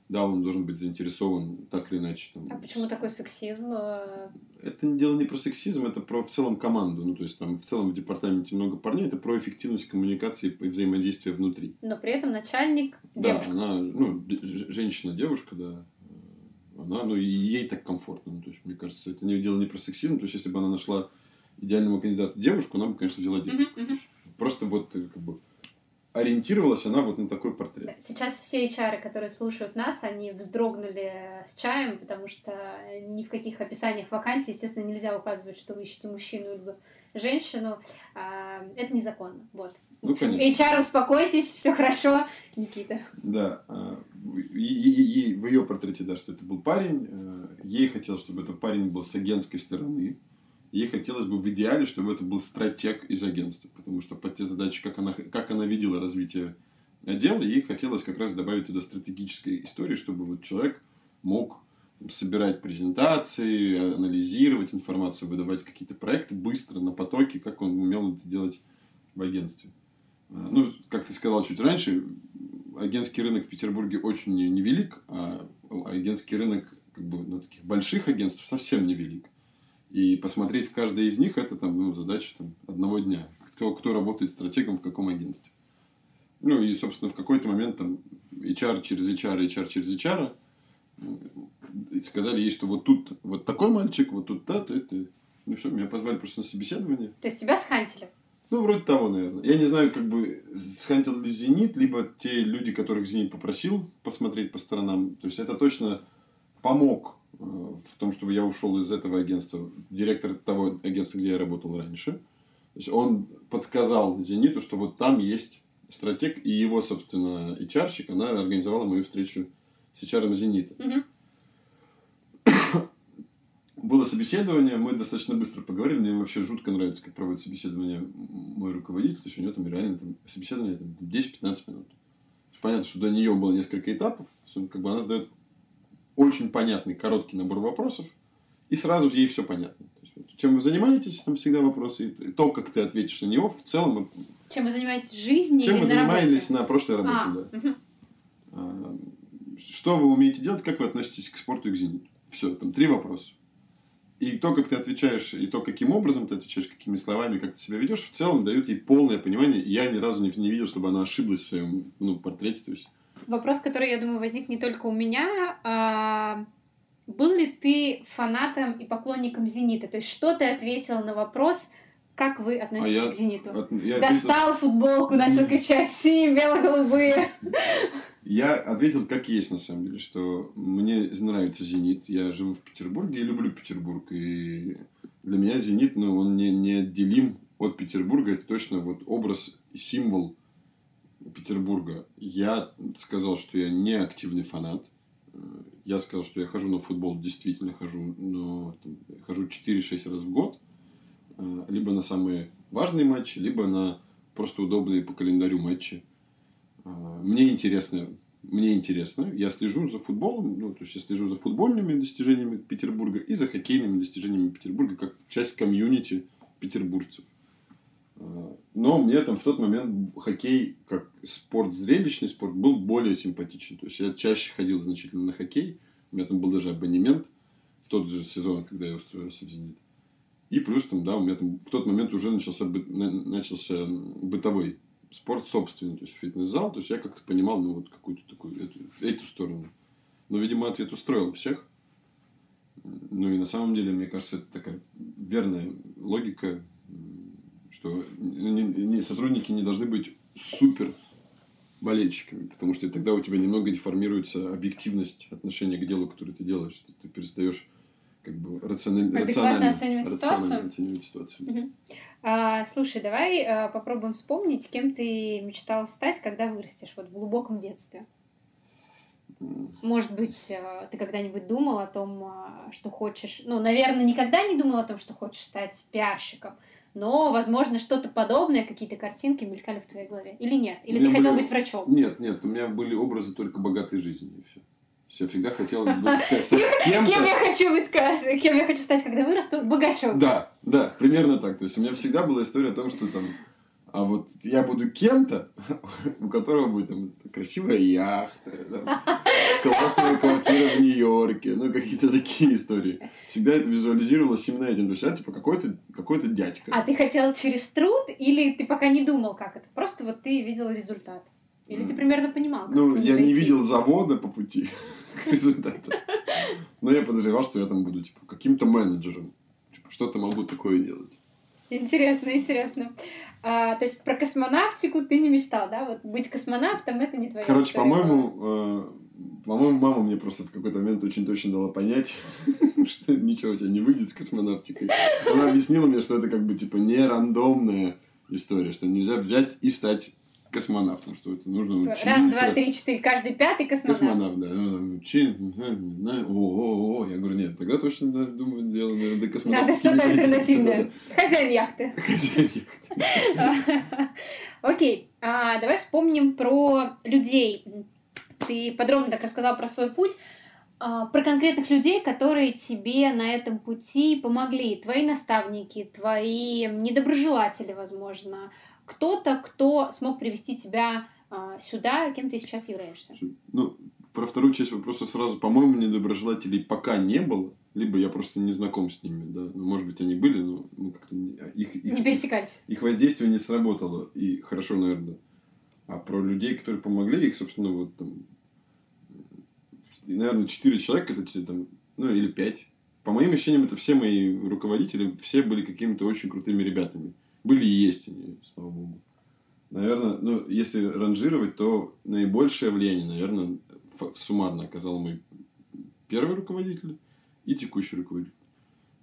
да, он должен быть заинтересован так или иначе. Там, а почему такой сексизм? Э? Это дело не про сексизм, это про в целом команду. Ну, то есть, там в целом в департаменте много парней, это про эффективность коммуникации и взаимодействия внутри. Но при этом начальник девушка. Да, она, ну, женщина-девушка, да она, ну, и ей так комфортно. Ну, то есть, мне кажется, это не дело не про сексизм. То есть, если бы она нашла идеального кандидата девушку, она бы, конечно, взяла девушку. Uh-huh, uh-huh. Просто вот, э, как бы, ориентировалась она вот на такой портрет. Сейчас все HR, которые слушают нас, они вздрогнули с чаем, потому что ни в каких описаниях вакансий, естественно, нельзя указывать, что вы ищете мужчину или женщину. А, это незаконно. Вот. Ну, конечно. HR, успокойтесь, все хорошо, *laughs* Никита. Да. А, ей, в ее портрете, да, что это был парень. Э, ей хотелось, чтобы этот парень был с агентской стороны. Ей хотелось бы в идеале, чтобы это был стратег из агентства. Потому что под те задачи, как она, как она видела развитие отдела, ей хотелось как раз добавить туда стратегической истории, чтобы вот человек мог собирать презентации, анализировать информацию, выдавать какие-то проекты быстро, на потоке, как он умел это делать в агентстве. Э, ну, как ты сказал чуть раньше, агентский рынок в Петербурге очень невелик, а агентский рынок как бы, ну, таких больших агентств совсем невелик. И посмотреть в каждое из них это там, ну, задача там, одного дня. Кто, кто работает стратегом в каком агентстве. Ну и, собственно, в какой-то момент там HR через HR, HR через HR сказали ей, что вот тут вот такой мальчик, вот тут та, то это. Ну все, меня позвали просто на собеседование. То есть тебя схантили? Ну, вроде того, наверное. Я не знаю, как бы схантил ли «Зенит», либо те люди, которых «Зенит» попросил посмотреть по сторонам. То есть, это точно помог э, в том, чтобы я ушел из этого агентства. Директор того агентства, где я работал раньше. То есть, он подсказал «Зениту», что вот там есть стратег, и его, собственно, HR-щик, она организовала мою встречу с HR «Зенита». Угу было собеседование, мы достаточно быстро поговорили, мне вообще жутко нравится, как проводит собеседование мой руководитель, то есть у него там реально там, собеседование там, 10-15 минут. Понятно, что до нее было несколько этапов, как бы она задает очень понятный, короткий набор вопросов, и сразу ей все понятно. То есть, вот, чем вы занимаетесь, там всегда вопросы, и то, как ты ответишь на него, в целом... Чем вы занимаетесь в жизни Чем вы занимались на, на прошлой работе, а, да. Угу. А, что вы умеете делать, как вы относитесь к спорту и к зениту? Все, там три вопроса. И то, как ты отвечаешь, и то, каким образом ты отвечаешь, какими словами, как ты себя ведешь, в целом дают ей полное понимание. И я ни разу не, не видел, чтобы она ошиблась в своем ну, портрете. То есть... Вопрос, который, я думаю, возник не только у меня. А... Был ли ты фанатом и поклонником «Зенита»? То есть, что ты ответил на вопрос, как вы относитесь а я, к «Зениту»? От, я Достал ответил... футболку, начал кричать «Синие, бело-голубые». Я ответил как есть, на самом деле, что мне нравится «Зенит». Я живу в Петербурге и люблю Петербург. И для меня «Зенит», ну, он не, не отделим от Петербурга. Это точно вот образ символ Петербурга. Я сказал, что я не активный фанат. Я сказал, что я хожу на футбол, действительно хожу, но там, хожу 4-6 раз в год. Либо на самые важные матчи, либо на просто удобные по календарю матчи. А, мне интересно, мне интересно, я слежу за футболом, ну, то есть я слежу за футбольными достижениями Петербурга и за хоккейными достижениями Петербурга как часть комьюнити петербуржцев. А, но мне там в тот момент хоккей, как спорт, зрелищный спорт, был более симпатичен. То есть я чаще ходил значительно на хоккей. У меня там был даже абонемент в тот же сезон, когда я устроился в «Зенит». И плюс там, да, у меня там в тот момент уже начался, начался бытовой спорт собственный, то есть фитнес-зал. То есть я как-то понимал, ну, вот какую-то такую, эту, эту сторону. Но, видимо, ответ устроил всех. Ну, и на самом деле, мне кажется, это такая верная логика, что не, не, сотрудники не должны быть супер болельщиками, потому что тогда у тебя немного деформируется объективность отношения к делу, которое ты делаешь. Ты, ты перестаешь как бы рациональ... рационально оценивать ситуацию. оценивать ситуацию. Угу. А, слушай, давай а, попробуем вспомнить, кем ты мечтал стать, когда вырастешь, вот в глубоком детстве. Может быть, а, ты когда-нибудь думал о том, а, что хочешь... Ну, наверное, никогда не думал о том, что хочешь стать пиарщиком, но, возможно, что-то подобное, какие-то картинки мелькали в твоей голове. Или нет? Или ты хотел быть врачом? Нет, нет, у меня были образы только богатой жизни, и все. *laughs* Я всегда хотел стать кем-то. Кем я хочу быть, кем я хочу стать, когда вырасту? Богачом. Да, да, примерно так. То есть у меня всегда была история о том, что там а вот я буду кем-то, *laughs* у которого будет там красивая яхта, там, *laughs* классная квартира в Нью-Йорке, ну, какие-то такие истории. Всегда это визуализировалось именно этим. То есть, я, типа, какой-то какой дядька. А ты хотел через труд или ты пока не думал, как это? Просто вот ты видел результат? Или ты примерно понимал, как Ну, я не видел завода по пути *laughs* к результату. Но я подозревал, что я там буду, типа, каким-то менеджером. Типа, что-то могу такое делать. Интересно, интересно. А, то есть про космонавтику ты не мечтал, да? Вот быть космонавтом это не твоя Короче, по-моему, э, по-моему, мама мне просто в какой-то момент очень точно дала понять, *laughs* что ничего у тебя не выйдет с космонавтикой. Она объяснила мне, что это как бы типа не рандомная история, что нельзя взять и стать космонавтом, что это нужно учиться. Раз, два, три, четыре, каждый пятый космонавт. Космонавт, да. Учи, о, о, о, я говорю, нет, тогда точно, да, думаю, дело, наверное, до космонавта. Надо что-то альтернативное. Хозяин яхты. *laughs* Хозяин яхты. *laughs* Окей, а, давай вспомним про людей. Ты подробно так рассказал про свой путь а, про конкретных людей, которые тебе на этом пути помогли. Твои наставники, твои недоброжелатели, возможно, кто-то, кто смог привести тебя а, сюда, кем ты сейчас являешься. Ну, про вторую часть вопроса сразу, по-моему, недоброжелателей пока не было, либо я просто не знаком с ними, да, ну, может быть, они были, но ну, как-то их, их, не пересекались. Их воздействие не сработало, и хорошо, наверное. А про людей, которые помогли, их, собственно, вот там, наверное, четыре человека, это там, ну, или пять. По моим ощущениям, это все мои руководители, все были какими-то очень крутыми ребятами. Были и есть они, слава богу. Наверное, ну, если ранжировать, то наибольшее влияние, наверное, суммарно оказал мой первый руководитель и текущий руководитель.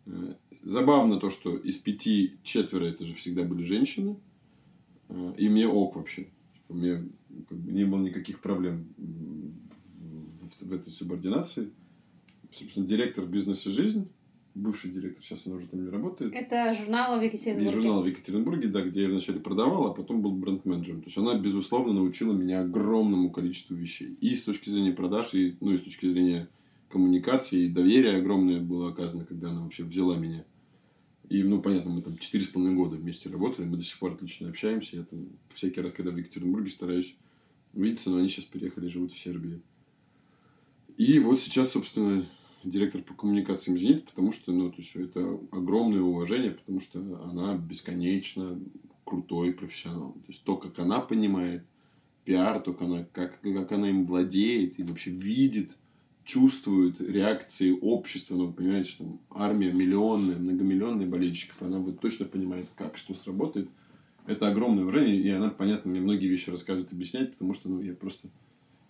Э, забавно то, что из пяти четверо это же всегда были женщины. Э, и мне ок вообще. У меня как бы, не было никаких проблем в, в этой субординации. Собственно, директор бизнеса «Жизнь» бывший директор, сейчас она уже там не работает. Это журнал в Екатеринбурге. И журнал в Екатеринбурге, да, где я вначале продавал, а потом был бренд-менеджером. То есть она, безусловно, научила меня огромному количеству вещей. И с точки зрения продаж, и, ну, и с точки зрения коммуникации, и доверия огромное было оказано, когда она вообще взяла меня. И, ну, понятно, мы там четыре с половиной года вместе работали, мы до сих пор отлично общаемся. Я там всякий раз, когда в Екатеринбурге, стараюсь увидеться, но они сейчас переехали, живут в Сербии. И вот сейчас, собственно, директор по коммуникациям «Зенит», потому что, ну, то есть, это огромное уважение, потому что она бесконечно крутой профессионал. То есть, то, как она понимает пиар, то, как она, как, как она им владеет и вообще видит, чувствует реакции общества. Ну, вы понимаете, что там армия миллионная, многомиллионная болельщиков, она вот точно понимает, как что сработает. Это огромное уважение, и она, понятно, мне многие вещи рассказывает, объяснять, потому что, ну, я просто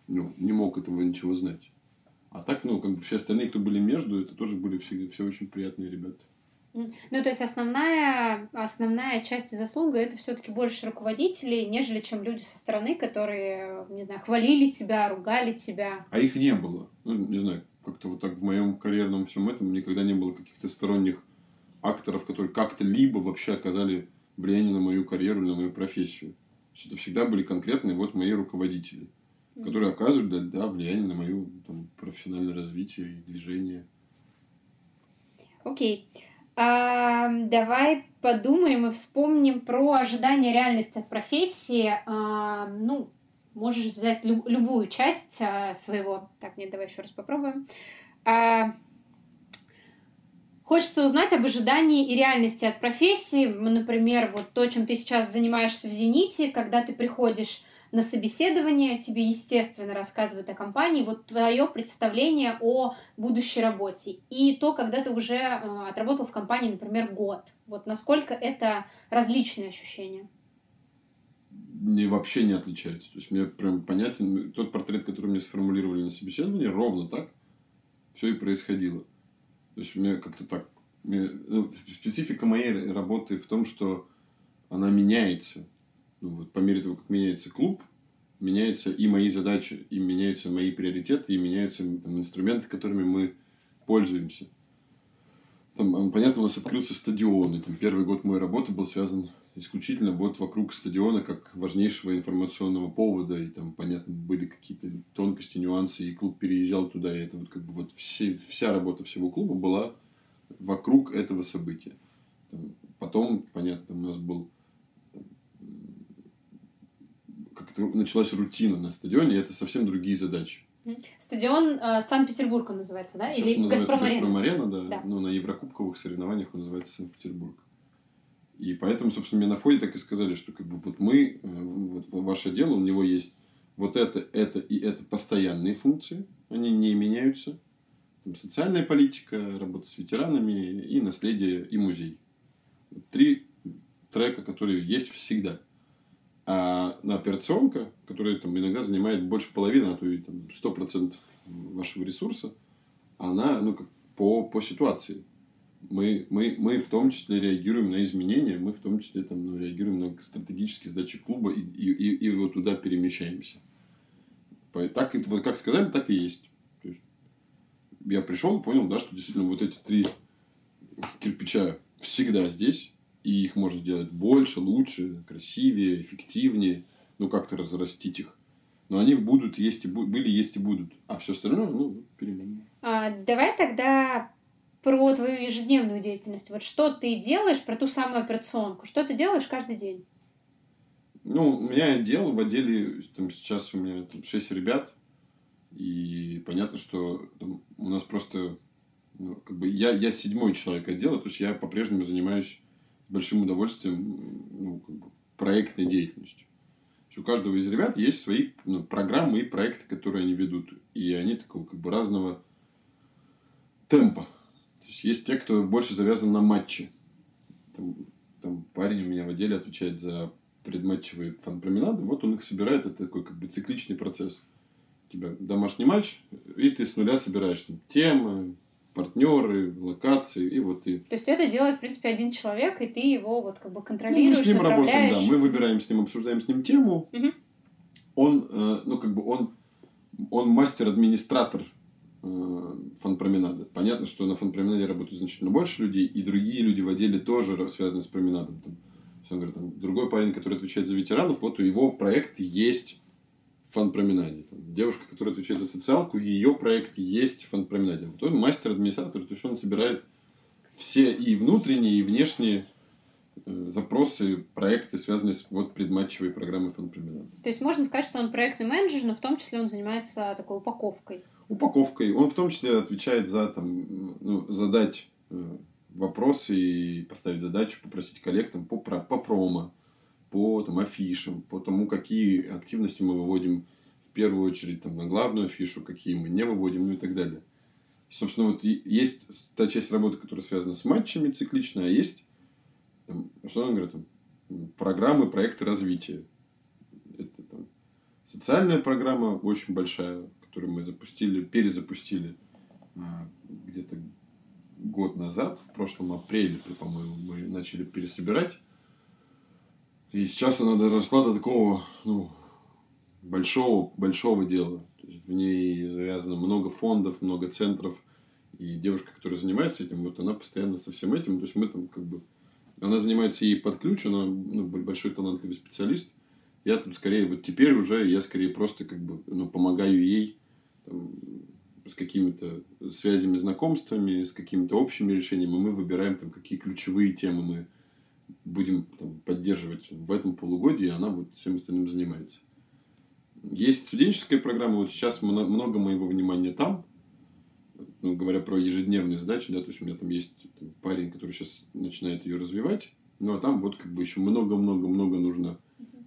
ну, не мог этого ничего знать. А так, ну, как бы все остальные, кто были между, это тоже были все, все очень приятные ребята. Ну, то есть основная, основная часть и заслуга это все-таки больше руководителей, нежели чем люди со стороны, которые, не знаю, хвалили тебя, ругали тебя. А их не было. Ну, не знаю, как-то вот так в моем карьерном всем этом никогда не было каких-то сторонних акторов, которые как-то либо вообще оказали влияние на мою карьеру или на мою профессию. То есть это всегда были конкретные вот мои руководители которые оказывают да, влияние на мое там, профессиональное развитие и движение. Окей. Okay. А, давай подумаем и вспомним про ожидания реальности от профессии. А, ну, можешь взять люб- любую часть а, своего. Так, нет, давай еще раз попробуем. А, Хочется узнать об ожидании и реальности от профессии. Например, вот то, чем ты сейчас занимаешься в «Зените», когда ты приходишь на собеседование тебе, естественно, рассказывают о компании, вот твое представление о будущей работе. И то, когда ты уже э, отработал в компании, например, год. Вот насколько это различные ощущения? Не, вообще не отличаются. То есть, мне прям понятен тот портрет, который мне сформулировали на собеседовании, ровно так все и происходило. То есть, меня как-то так... Мне, ну, специфика моей работы в том, что она меняется ну, вот по мере того, как меняется клуб, меняются и мои задачи, и меняются мои приоритеты, и меняются там, инструменты, которыми мы пользуемся. Там, понятно, у нас открылся стадион, и там первый год моей работы был связан исключительно вот вокруг стадиона как важнейшего информационного повода, и там, понятно, были какие-то тонкости, нюансы, и клуб переезжал туда, и это вот как бы вот все, вся работа всего клуба была вокруг этого события. Потом, понятно, у нас был началась рутина на стадионе, и это совсем другие задачи. Стадион э, Санкт-Петербург он называется, да? Сейчас Или он называется Газпром-арена, да. да. Но на Еврокубковых соревнованиях он называется Санкт-Петербург. И поэтому, собственно, мне на входе так и сказали, что как бы вот мы, э, вот ваше дело, у него есть вот это, это и это постоянные функции, они не меняются. Там социальная политика, работа с ветеранами и наследие и музей. Три трека, которые есть всегда. А на операционка, которая там иногда занимает больше половины, а то и там, 100% вашего ресурса, она ну, как по, по ситуации. Мы, мы, мы в том числе реагируем на изменения, мы в том числе там, ну, реагируем на стратегические задачи клуба и, и, и, и вот туда перемещаемся. Так, вот как сказали, так и есть. То есть я пришел и понял, да, что действительно вот эти три кирпича всегда здесь и их можно сделать больше, лучше, красивее, эффективнее, ну, как-то разрастить их. Но они будут, есть и бу- были, есть и будут. А все остальное, ну, перемены. А, давай тогда про твою ежедневную деятельность. Вот что ты делаешь про ту самую операционку? Что ты делаешь каждый день? Ну, у меня дел в отделе, там, сейчас у меня там, 6 ребят, и понятно, что там, у нас просто, ну, как бы, я, я седьмой человек отдела, то есть я по-прежнему занимаюсь большим удовольствием ну, как бы проектной деятельностью. У каждого из ребят есть свои ну, программы и проекты, которые они ведут. И они такого как бы разного темпа. То есть, есть те, кто больше завязан на матче. Там, там парень у меня в отделе отвечает за предматчевые фан-променады. Вот он их собирает. Это такой как бы цикличный процесс. У тебя домашний матч, и ты с нуля собираешь там темы, партнеры, локации, и вот и... То есть это делает, в принципе, один человек, и ты его вот как бы контролируешь, ну, мы с ним работаем, да. Мы выбираем с ним, обсуждаем с ним тему. Угу. Он, э, ну, как бы он, он мастер-администратор э, фан-променада. Понятно, что на фан-променаде работают значительно больше людей, и другие люди в отделе тоже связаны с променадом. Там, он говорит, там, другой парень, который отвечает за ветеранов, вот у его проект есть фан-променаде. Девушка, которая отвечает за социалку, ее проект есть в фан-променаде. Вот он мастер-администратор, то есть он собирает все и внутренние, и внешние э, запросы, проекты, связанные с вот предматчевой программой фан-променада. То есть можно сказать, что он проектный менеджер, но в том числе он занимается такой упаковкой. упаковкой. Он в том числе отвечает за там, ну, задать э, вопросы и поставить задачу, попросить коллег там, по, по промо, по там, афишам, по тому, какие активности мы выводим в первую очередь там, на главную афишу, какие мы не выводим, ну и так далее. Собственно, вот есть та часть работы, которая связана с матчами цикличная, а есть, там, условно говоря, там, программы, проекты развития. Это там, социальная программа очень большая, которую мы запустили, перезапустили а, где-то год назад, в прошлом апреле, по-моему, мы начали пересобирать. И сейчас она доросла до такого, ну, большого, большого дела. В ней завязано много фондов, много центров. И девушка, которая занимается этим, вот она постоянно со всем этим. То есть мы там как бы... Она занимается ей под ключ, она ну, большой талантливый специалист. Я там скорее, вот теперь уже, я скорее просто как бы ну, помогаю ей там, с какими-то связями, знакомствами, с какими-то общими решениями. Мы выбираем там, какие ключевые темы мы будем там, поддерживать в этом полугодии, и она вот всем остальным занимается. Есть студенческая программа, вот сейчас много моего внимания там, ну, говоря про ежедневные задачи, да, то есть у меня там есть парень, который сейчас начинает ее развивать, ну а там вот как бы еще много-много-много нужно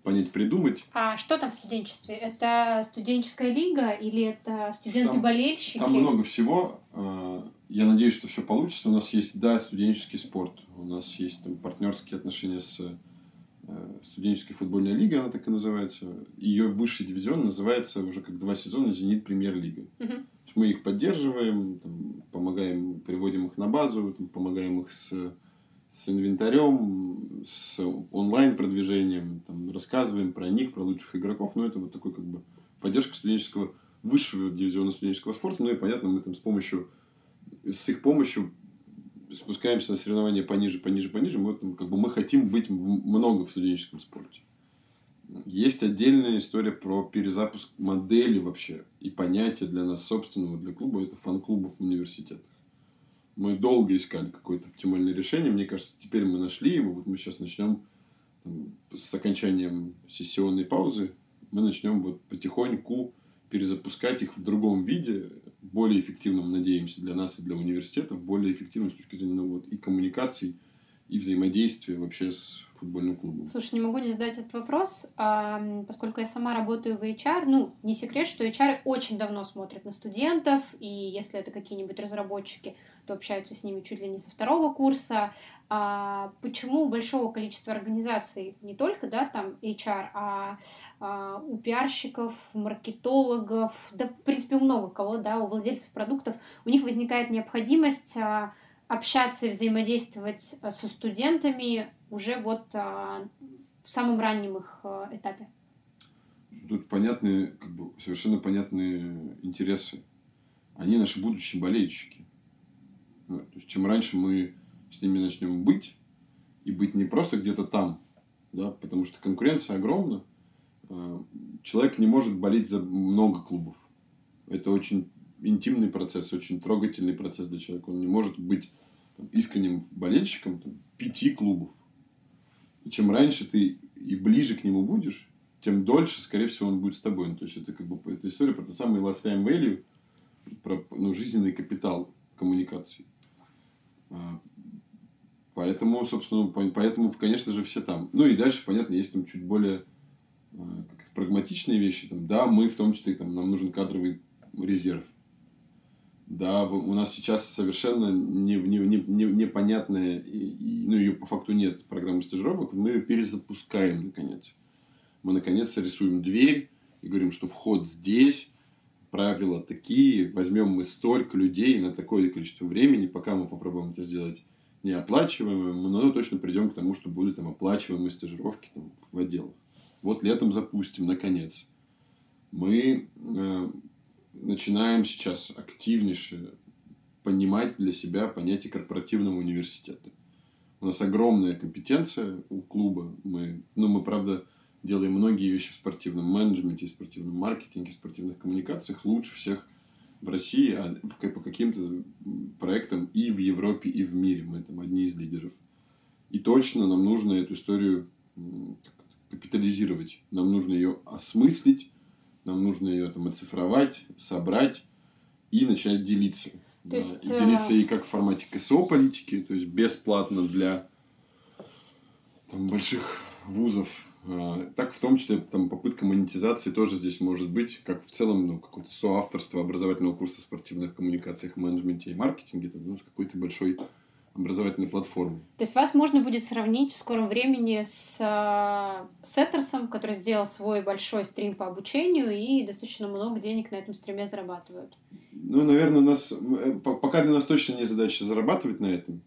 понять, придумать. А что там в студенчестве? Это студенческая лига или это студенты-болельщики? Там, там много всего. Я надеюсь, что все получится. У нас есть, да, студенческий спорт. У нас есть там партнерские отношения с э, студенческой футбольной лигой, она так и называется. Ее высший дивизион называется уже как два сезона «Зенит Премьер-лига». Угу. Мы их поддерживаем, там, помогаем, приводим их на базу, там, помогаем их с с инвентарем, с онлайн-продвижением, там, рассказываем про них, про лучших игроков. Но ну, это вот такой как бы поддержка студенческого, высшего дивизиона студенческого спорта. Ну и понятно, мы там с помощью, с их помощью спускаемся на соревнования пониже, пониже, пониже. Мы, там, как бы, мы хотим быть много в студенческом спорте. Есть отдельная история про перезапуск модели вообще и понятия для нас собственного, для клуба. Это фан-клубов в университетах мы долго искали какое-то оптимальное решение. Мне кажется, теперь мы нашли его. Вот мы сейчас начнем там, с окончанием сессионной паузы. Мы начнем вот потихоньку перезапускать их в другом виде, более эффективным, надеемся, для нас и для университетов, более эффективным с точки зрения ну, вот, и коммуникаций, и взаимодействия вообще с футбольным клубом. Слушай, не могу не задать этот вопрос, а, поскольку я сама работаю в HR, ну, не секрет, что HR очень давно смотрят на студентов, и если это какие-нибудь разработчики, то общаются с ними чуть ли не со второго курса. А почему у большого количества организаций, не только, да, там HR, а, а у пиарщиков, маркетологов, да, в принципе, у много кого, да, у владельцев продуктов, у них возникает необходимость а, общаться и взаимодействовать а, со студентами уже вот а, в самом раннем их а, этапе. Тут понятные, как бы совершенно понятные интересы. Они наши будущие болельщики. То есть, чем раньше мы с ними начнем быть, и быть не просто где-то там, да, потому что конкуренция огромна, человек не может болеть за много клубов. Это очень интимный процесс, очень трогательный процесс для человека. Он не может быть искренним болельщиком там, пяти клубов. И чем раньше ты и ближе к нему будешь, тем дольше, скорее всего, он будет с тобой. Ну, то есть, это как бы это история про тот самый lifetime value, про ну, жизненный капитал коммуникации. Поэтому, собственно, поэтому, конечно же, все там. Ну и дальше, понятно, есть там чуть более а, прагматичные вещи. Там, да, мы в том числе, там, нам нужен кадровый резерв. Да, у нас сейчас совершенно не, не, не, не, непонятная, ну, ее по факту нет, программы стажировок, мы ее перезапускаем, наконец. Мы, наконец, рисуем дверь и говорим, что вход здесь, правила такие, возьмем мы столько людей на такое количество времени, пока мы попробуем это сделать неоплачиваемым, но ну, точно придем к тому, что будут там оплачиваемые стажировки там, в отделах. Вот летом запустим, наконец. Мы э, начинаем сейчас активнейше понимать для себя понятие корпоративного университета. У нас огромная компетенция у клуба. Мы, ну, мы, правда, делаем многие вещи в спортивном менеджменте, в спортивном маркетинге, в спортивных коммуникациях лучше всех в России, а по каким-то проектам и в Европе, и в мире. Мы там одни из лидеров. И точно нам нужно эту историю капитализировать. Нам нужно ее осмыслить, нам нужно ее там оцифровать, собрать и начать делиться. То да. есть, и делиться и как в формате КСО политики, то есть бесплатно для там, больших вузов, так в том числе там попытка монетизации тоже здесь может быть, как в целом ну, какое-то соавторство образовательного курса спортивных коммуникациях, менеджменте и маркетинге, там, ну, с какой-то большой образовательной платформы. То есть вас можно будет сравнить в скором времени с э, Сеттерсом, который сделал свой большой стрим по обучению и достаточно много денег на этом стриме зарабатывают. Ну, наверное, у нас э, пока для нас точно не задача зарабатывать на этом.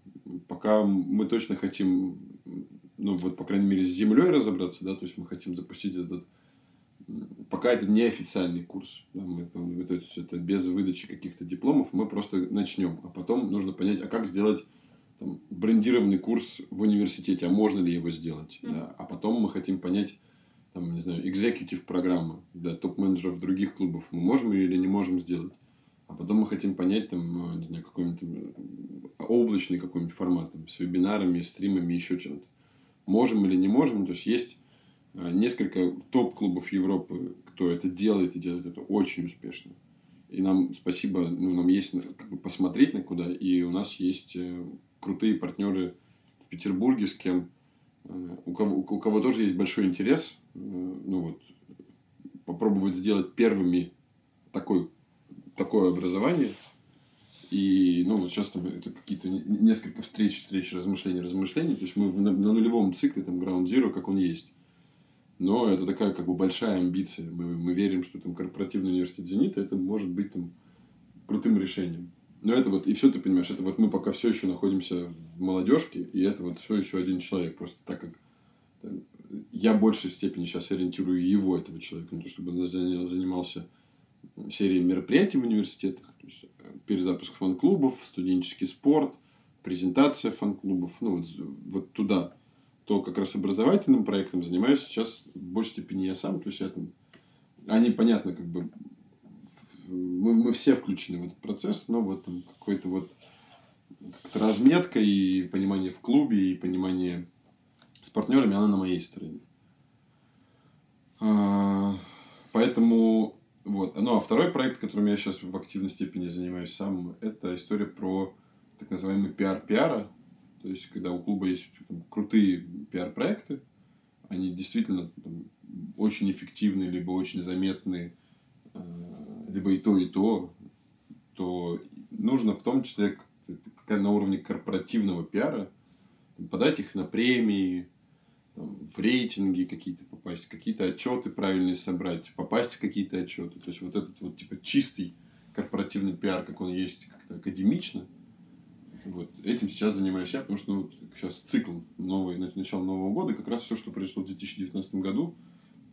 Пока мы точно хотим ну, вот, по крайней мере, с землей разобраться, да, то есть мы хотим запустить этот пока это не официальный курс, да, мы, там, это, это без выдачи каких-то дипломов, мы просто начнем, а потом нужно понять, а как сделать там, брендированный курс в университете, а можно ли его сделать, mm-hmm. да, а потом мы хотим понять, там, не знаю, экзекутив программы для топ-менеджеров других клубов, мы можем ее или не можем сделать, а потом мы хотим понять, там, не знаю, какой-нибудь облачный какой-нибудь формат, там, с вебинарами, стримами, еще чем-то можем или не можем. То есть есть э, несколько топ-клубов Европы, кто это делает и делает это очень успешно. И нам спасибо, ну, нам есть как бы посмотреть на куда. И у нас есть э, крутые партнеры в Петербурге, с кем э, у кого, у кого тоже есть большой интерес, ну вот, попробовать сделать первыми такой, такое образование – и, ну, вот сейчас там это какие-то несколько встреч, встреч, размышлений, размышлений. То есть мы на, на нулевом цикле, там, Ground Zero, как он есть. Но это такая как бы большая амбиция. Мы, мы верим, что там корпоративный университет Зенита это может быть там крутым решением. Но это вот, и все ты понимаешь, это вот мы пока все еще находимся в молодежке, и это вот все еще один человек. Просто так как там, я в большей степени сейчас ориентирую его, этого человека, на то, чтобы он занимался серией мероприятий в университетах, то есть перезапуск фан-клубов, студенческий спорт, презентация фан-клубов, ну, вот, вот туда. То как раз образовательным проектом занимаюсь сейчас в большей степени я сам. То есть, я там, они, понятно, как бы мы, мы все включены в этот процесс, но вот там какой-то вот как-то разметка и понимание в клубе, и понимание с партнерами, она на моей стороне. А, поэтому вот. Ну, а второй проект, которым я сейчас в активной степени занимаюсь сам, это история про так называемый пиар пиара. То есть, когда у клуба есть там, крутые пиар-проекты, они действительно там, очень эффективные, либо очень заметные, э, либо и то, и то, то нужно в том числе на уровне корпоративного пиара подать их на премии, там, в рейтинги какие-то попасть, какие-то отчеты правильные собрать, попасть в какие-то отчеты. То есть вот этот вот типа чистый корпоративный пиар, как он есть, как-то академично. Вот. Этим сейчас занимаюсь я, потому что ну, вот сейчас цикл новый, начало Нового года, как раз все, что произошло в 2019 году,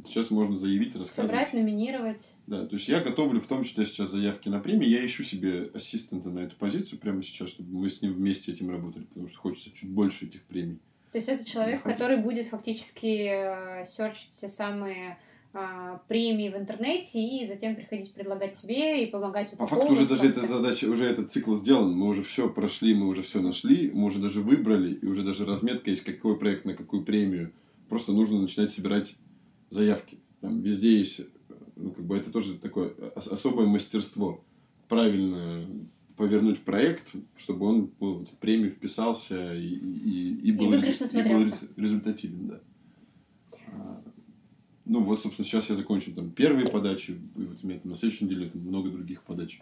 сейчас можно заявить, рассказать. Собрать, номинировать. Да, то есть я готовлю в том числе сейчас заявки на премии. Я ищу себе ассистента на эту позицию прямо сейчас, чтобы мы с ним вместе этим работали, потому что хочется чуть больше этих премий. То есть это человек, который будет фактически э, серчить все самые а, премии в интернете и затем приходить предлагать тебе и помогать упаковывать. По факту уже даже эта задача, уже этот цикл сделан, мы уже все прошли, мы уже все нашли, мы уже даже выбрали, и уже даже разметка есть, какой проект на какую премию. Просто нужно начинать собирать заявки. Там везде есть, ну, как бы это тоже такое особое мастерство. Правильно повернуть проект, чтобы он ну, в премию вписался и, и, и, был, и, рез, и был результативен. Да. А, ну вот, собственно, сейчас я закончу там первые подачи, и вот у меня там на следующей неделе там много других подач.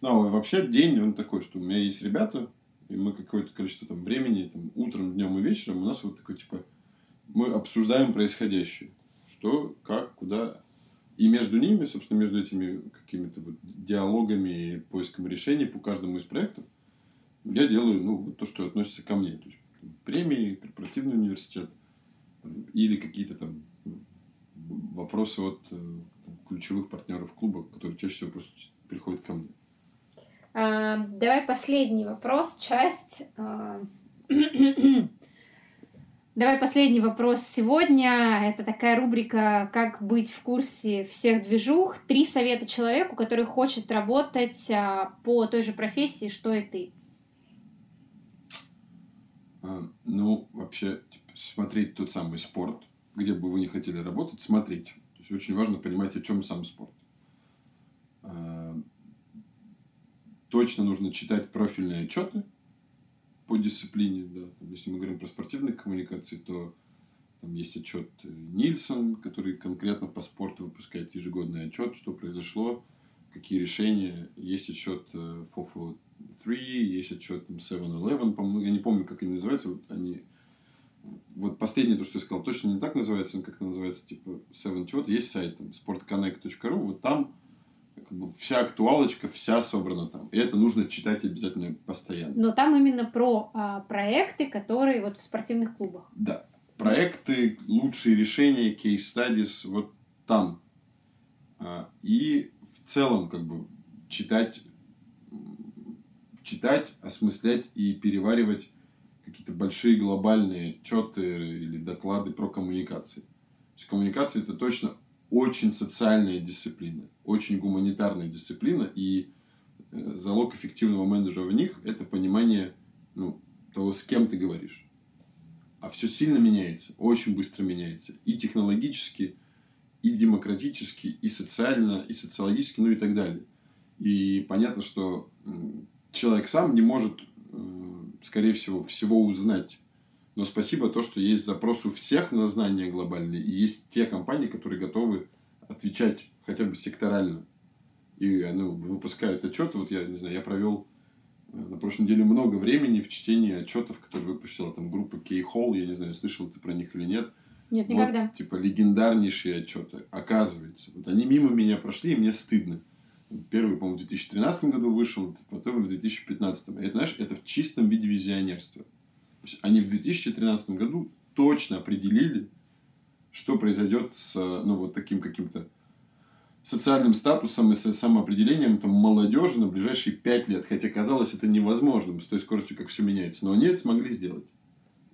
Ну, а вообще день, он такой, что у меня есть ребята, и мы какое-то количество там времени, там, утром, днем и вечером, у нас вот такой, типа, мы обсуждаем происходящее. Что, как, куда, и между ними, собственно, между этими какими-то вот диалогами и поиском решений по каждому из проектов, я делаю ну, то, что относится ко мне. То есть, премии, корпоративный университет или какие-то там вопросы от э, там, ключевых партнеров клуба, которые чаще всего просто приходят ко мне. А, давай последний вопрос, часть а, *clears throat* Давай последний вопрос сегодня. Это такая рубрика «Как быть в курсе всех движух». Три совета человеку, который хочет работать а, по той же профессии, что и ты. А, ну, вообще, типа, смотреть тот самый спорт, где бы вы не хотели работать, смотреть. То есть, очень важно понимать, о чем сам спорт. А, точно нужно читать профильные отчеты по дисциплине. Да. Если мы говорим про спортивные коммуникации, то там есть отчет Нильсон, который конкретно по спорту выпускает ежегодный отчет, что произошло, какие решения. Есть отчет FOFO 3, есть отчет там, 7-Eleven, по-моему, я не помню, как они называются, вот они вот последнее, то, что я сказал, точно не так называется, но как это называется, типа 70, вот есть сайт там, sportconnect.ru, вот там как бы, вся актуалочка, вся собрана там. И это нужно читать обязательно постоянно. Но там именно про а, проекты, которые вот в спортивных клубах. Да. Проекты, лучшие решения, кейс-стадис, вот там. А, и в целом, как бы, читать, читать, осмыслять и переваривать какие-то большие глобальные отчеты или доклады про коммуникации. То есть коммуникация это точно очень социальная дисциплина, очень гуманитарная дисциплина, и э, залог эффективного менеджера в них – это понимание ну, того, с кем ты говоришь. А все сильно меняется, очень быстро меняется. И технологически, и демократически, и социально, и социологически, ну и так далее. И понятно, что человек сам не может скорее всего, всего узнать. Но спасибо то, что есть запрос у всех на знания глобальные, и есть те компании, которые готовы отвечать хотя бы секторально. И ну, выпускают отчеты. Вот я не знаю, я провел э, на прошлой неделе много времени в чтении отчетов, которые выпустила там группа Key-Hall. Я не знаю, слышал ты про них или нет. Нет, никогда. Вот, типа легендарнейшие отчеты. Оказывается. Вот они мимо меня прошли, и мне стыдно. Первый, по-моему, в 2013 году вышел, потом в 2015. И это, знаешь, это в чистом виде визионерства. Они в 2013 году точно определили, что произойдет с ну, вот таким каким-то социальным статусом и самоопределением там, молодежи на ближайшие пять лет. Хотя казалось это невозможным с той скоростью, как все меняется. Но они это смогли сделать.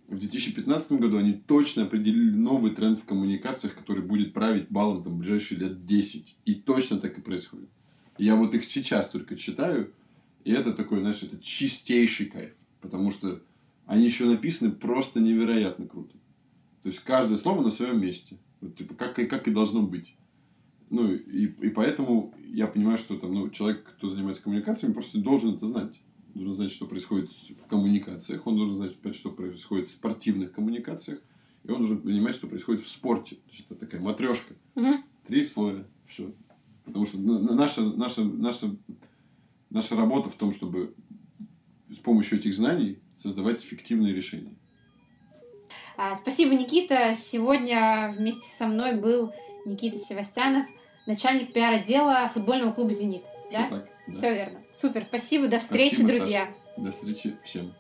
В 2015 году они точно определили новый тренд в коммуникациях, который будет править балом там, ближайшие лет 10. И точно так и происходит. Я вот их сейчас только читаю, и это такой, знаешь, это чистейший кайф. Потому что они еще написаны просто невероятно круто. То есть каждое слово на своем месте. Вот, типа, как, и, как и должно быть. Ну, и, и поэтому я понимаю, что там, ну, человек, кто занимается коммуникациями, просто должен это знать. Должен знать, что происходит в коммуникациях, он должен знать, что происходит в спортивных коммуникациях, и он должен понимать, что происходит в спорте. То есть это такая матрешка. Угу. Три слоя. Все. Потому что наша, наша, наша, наша работа в том, чтобы с помощью этих знаний создавать эффективные решения. А, спасибо, Никита. Сегодня вместе со мной был Никита Севастьянов, начальник пиар-отдела футбольного клуба «Зенит». Все да? так. Да. Все верно. Супер. Спасибо. До встречи, Спасибо, друзья. Саша. До встречи всем.